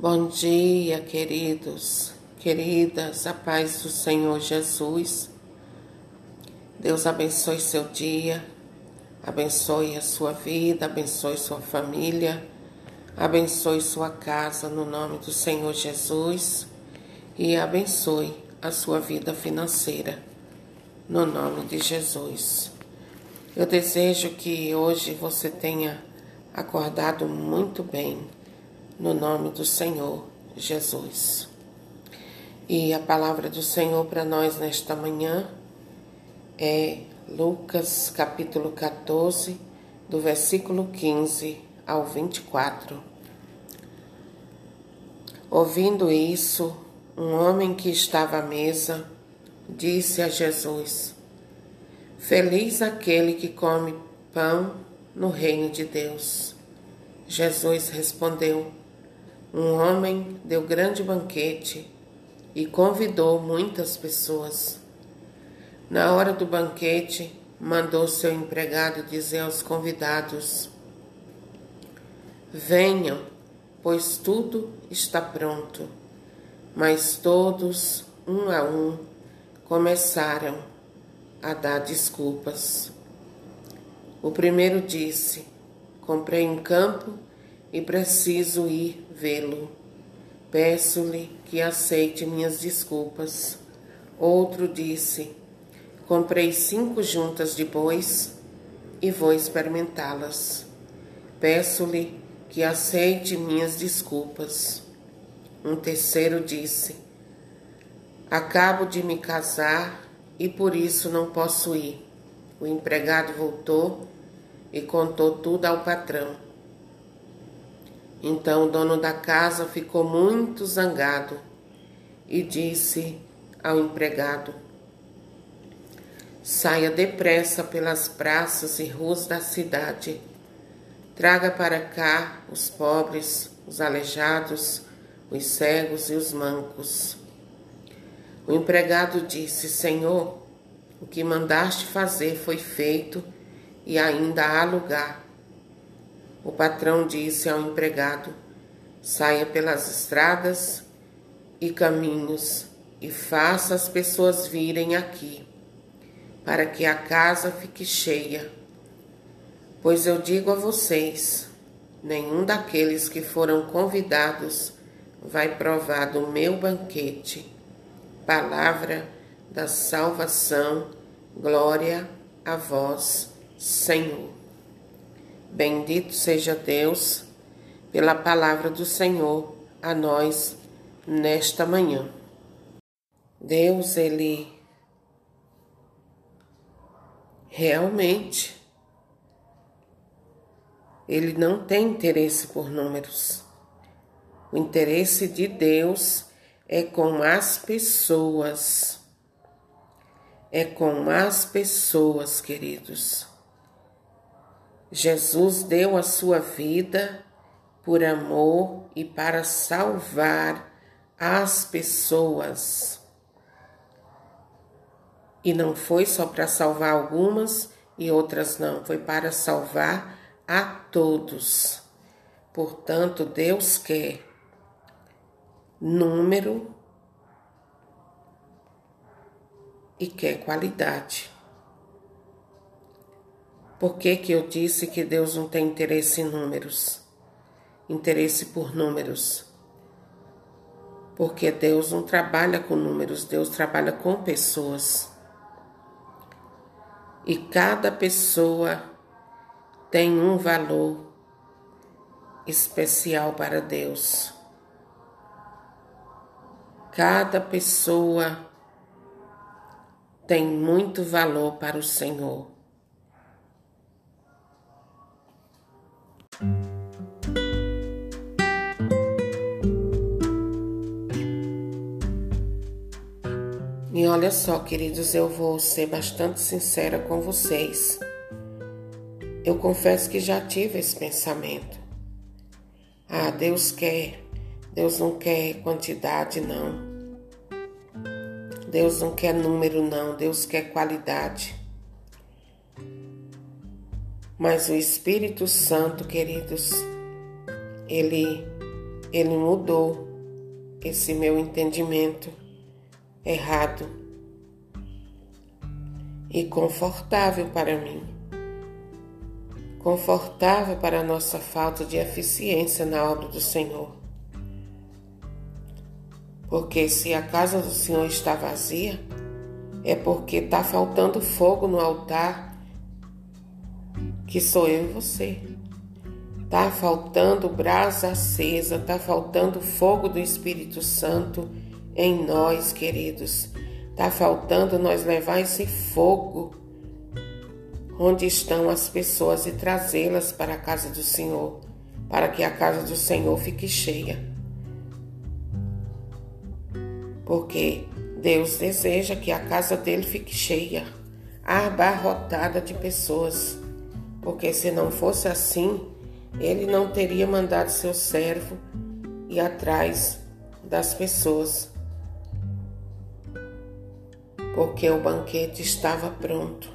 Bom dia, queridos, queridas, a paz do Senhor Jesus. Deus abençoe seu dia, abençoe a sua vida, abençoe sua família, abençoe sua casa no nome do Senhor Jesus e abençoe a sua vida financeira no nome de Jesus. Eu desejo que hoje você tenha acordado muito bem no nome do Senhor Jesus. E a palavra do Senhor para nós nesta manhã é Lucas capítulo 14, do versículo 15 ao 24. Ouvindo isso, um homem que estava à mesa disse a Jesus: Feliz aquele que come pão no reino de Deus. Jesus respondeu: um homem deu grande banquete e convidou muitas pessoas. Na hora do banquete, mandou seu empregado dizer aos convidados: Venham, pois tudo está pronto. Mas todos, um a um, começaram a dar desculpas. O primeiro disse: Comprei um campo e preciso ir vê-lo. Peço-lhe que aceite minhas desculpas. Outro disse: Comprei cinco juntas de bois e vou experimentá-las. Peço-lhe que aceite minhas desculpas. Um terceiro disse: Acabo de me casar e por isso não posso ir. O empregado voltou e contou tudo ao patrão. Então o dono da casa ficou muito zangado e disse ao empregado: Saia depressa pelas praças e ruas da cidade. Traga para cá os pobres, os aleijados, os cegos e os mancos. O empregado disse: Senhor, o que mandaste fazer foi feito e ainda há lugar. O patrão disse ao empregado: saia pelas estradas e caminhos e faça as pessoas virem aqui, para que a casa fique cheia. Pois eu digo a vocês: nenhum daqueles que foram convidados vai provar do meu banquete. Palavra da salvação, glória a vós, Senhor. Bendito seja Deus pela palavra do Senhor a nós nesta manhã. Deus, Ele realmente, Ele não tem interesse por números. O interesse de Deus é com as pessoas. É com as pessoas, queridos. Jesus deu a sua vida por amor e para salvar as pessoas. E não foi só para salvar algumas e outras não, foi para salvar a todos. Portanto, Deus quer número e quer qualidade. Por que, que eu disse que Deus não tem interesse em números? Interesse por números. Porque Deus não trabalha com números, Deus trabalha com pessoas. E cada pessoa tem um valor especial para Deus. Cada pessoa tem muito valor para o Senhor. E olha só, queridos, eu vou ser bastante sincera com vocês. Eu confesso que já tive esse pensamento. Ah, Deus quer, Deus não quer quantidade, não. Deus não quer número, não. Deus quer qualidade. Mas o Espírito Santo, queridos, ele Ele mudou esse meu entendimento errado e confortável para mim. Confortável para a nossa falta de eficiência na obra do Senhor. Porque se a casa do Senhor está vazia, é porque está faltando fogo no altar, que sou eu e você. Está faltando brasa acesa, está faltando fogo do Espírito Santo em nós, queridos. Está faltando nós levar esse fogo onde estão as pessoas e trazê-las para a casa do Senhor, para que a casa do Senhor fique cheia. Porque Deus deseja que a casa dele fique cheia, abarrotada de pessoas. Porque se não fosse assim, ele não teria mandado seu servo ir atrás das pessoas. Porque o banquete estava pronto.